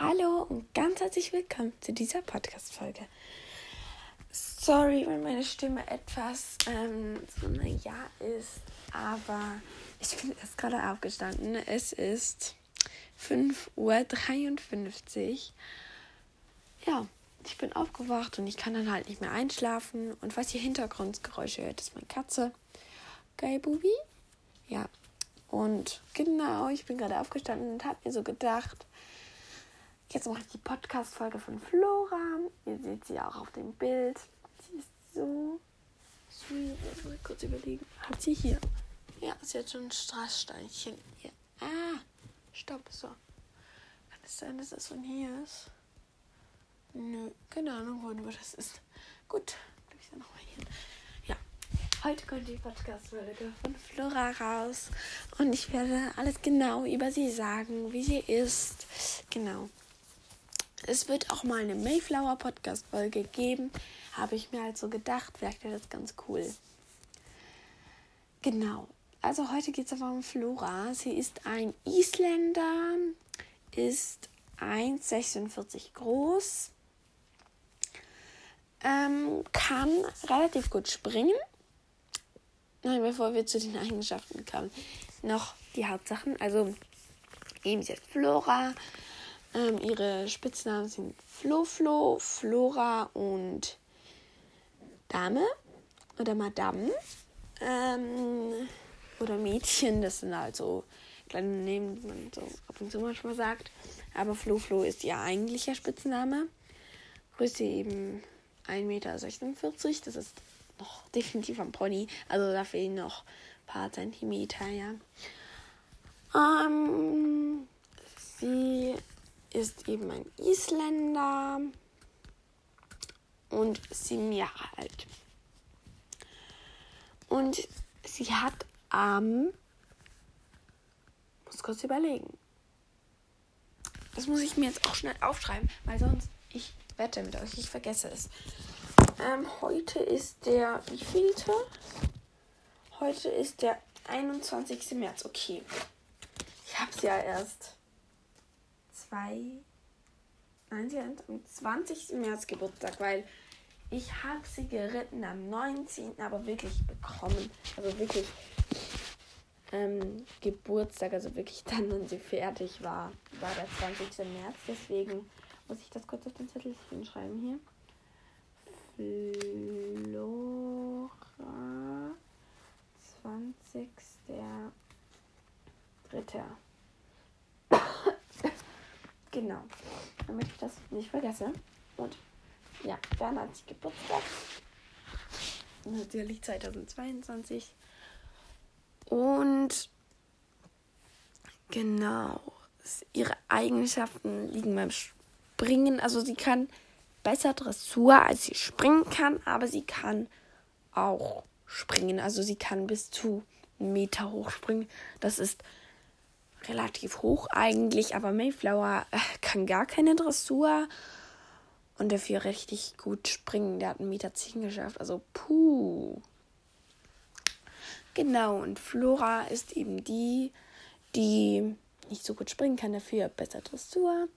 Hallo und ganz herzlich willkommen zu dieser Podcast-Folge. Sorry, wenn meine Stimme etwas ähm, so naja ist, aber ich bin erst gerade aufgestanden. Es ist 5.53 Uhr. Ja, ich bin aufgewacht und ich kann dann halt nicht mehr einschlafen. Und was ihr Hintergrundgeräusche hört, ist meine Katze. Geil, Bubi? Ja. Und genau, ich bin gerade aufgestanden und habe mir so gedacht, Jetzt mache ich die Podcast-Folge von Flora. Ihr seht sie auch auf dem Bild. Sie ist so sweet. Jetzt mal kurz überlegen. Hat sie hier? Ja, sie hat schon ein Strasssteinchen hier. Ah, stopp, so. Kann es sein, dass das von hier ist? Nö, keine Ahnung, wo das ist. Gut, ich ja nochmal hin. Ja, heute kommt die Podcast-Folge von Flora raus. Und ich werde alles genau über sie sagen, wie sie ist. Genau. Es wird auch mal eine Mayflower Podcast Folge geben. Habe ich mir halt so gedacht, vielleicht wäre das ganz cool. Genau. Also heute geht es aber um Flora. Sie ist ein Isländer, ist 1,46 groß, ähm, kann relativ gut springen. Nein, bevor wir zu den Eigenschaften kommen, noch die Hauptsachen. Also eben ist Flora, ähm, ihre Spitznamen sind Flo Flo, Flora und Dame oder Madame. Ähm, oder Mädchen, das sind halt so kleine Namen, die man so ab und zu manchmal sagt. Aber Flo Flo ist ihr eigentlicher Spitzname. Größe eben 1,46 Meter. Das ist noch definitiv am Pony. Also da fehlen noch ein paar Zentimeter, ja. Ähm, sie ist eben ein Isländer und sieben Jahre alt. Und sie hat am, muss kurz überlegen. Das muss ich mir jetzt auch schnell aufschreiben, weil sonst ich wette mit euch, ich vergesse es. Ähm, heute ist der wievielte? Heute ist der 21. März. Okay. Ich hab's ja erst zwei. Nein, sie hat am 20. März Geburtstag, weil ich habe sie geritten am 19. aber wirklich bekommen. Also wirklich ähm, Geburtstag, also wirklich dann, wenn sie fertig war, war der 20. März. Deswegen muss ich das kurz auf den Zettel hinschreiben hier. Flora 20. Dritter. Genau. Damit ich das nicht vergesse. Und ja, dann hat sie Geburtstag. Natürlich 2022. Und genau. Ihre Eigenschaften liegen beim Springen. Also sie kann besser Dressur, als sie springen kann, aber sie kann auch springen. Also sie kann bis zu einen Meter hoch springen. Das ist relativ hoch eigentlich, aber Mayflower äh, kann gar keine Dressur und dafür richtig gut springen. Der hat einen Meter 10 geschafft, also puh. Genau, und Flora ist eben die, die nicht so gut springen kann, dafür besser Dressur.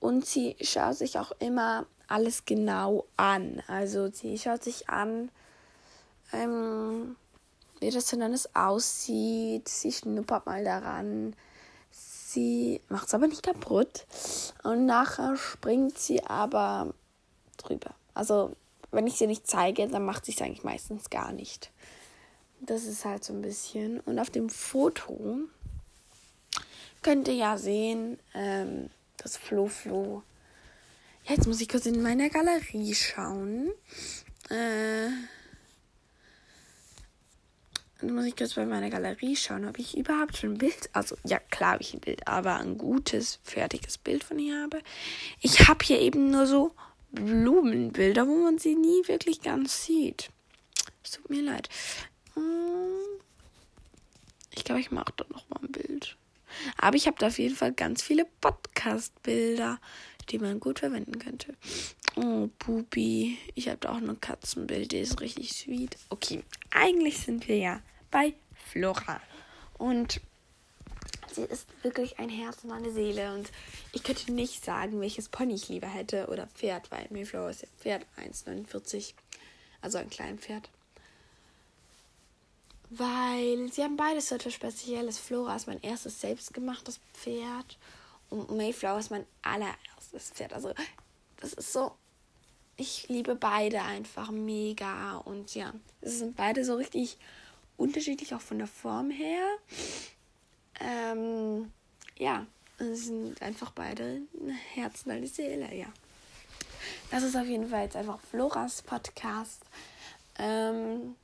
Und sie schaut sich auch immer alles genau an. Also sie schaut sich an, ähm, wie das alles aussieht. Sie schnuppert mal daran. Sie macht es aber nicht kaputt. Und nachher springt sie aber drüber. Also, wenn ich sie nicht zeige, dann macht sie es eigentlich meistens gar nicht. Das ist halt so ein bisschen. Und auf dem Foto könnt ihr ja sehen, ähm, das Flo Flo. jetzt muss ich kurz in meiner Galerie schauen. Äh, dann muss ich kurz bei meiner Galerie schauen, ob ich überhaupt schon ein Bild, also ja klar habe ich ein Bild, aber ein gutes, fertiges Bild von ihr habe. Ich habe hier eben nur so Blumenbilder, wo man sie nie wirklich ganz sieht. Es tut mir leid. Hm. Ich glaube, ich mache da noch mal ein Bild. Aber ich habe da auf jeden Fall ganz viele Podcast-Bilder, die man gut verwenden könnte. Oh, Pupi. Ich habe da auch ein Katzenbild, die ist richtig sweet. Okay, eigentlich sind wir ja bei Flora. Und sie ist wirklich ein Herz und eine Seele. Und ich könnte nicht sagen, welches Pony ich lieber hätte oder Pferd, weil Mayflower ist ja Pferd 1,49. Also ein kleines Pferd. Weil sie haben beides so etwas Spezielles. Flora ist mein erstes selbstgemachtes Pferd. Und Mayflower ist mein allererstes Pferd. Also, das ist so. Ich liebe beide einfach mega. Und ja, es sind beide so richtig unterschiedlich, auch von der Form her. Ähm, ja, es sind einfach beide ein Herz und eine Seele, ja. Das ist auf jeden Fall jetzt einfach Floras Podcast. Ähm,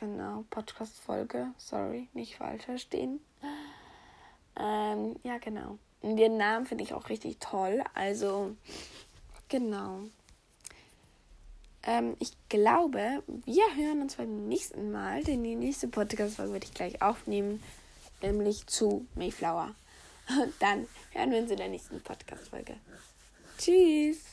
genau, Podcast-Folge. Sorry, nicht falsch verstehen. Ähm, ja, genau. Und den Namen finde ich auch richtig toll. Also, genau. Ähm, ich glaube, wir hören uns beim nächsten Mal, denn die nächste Podcast-Folge werde ich gleich aufnehmen, nämlich zu Mayflower. Und dann hören wir uns in der nächsten Podcast-Folge. Tschüss!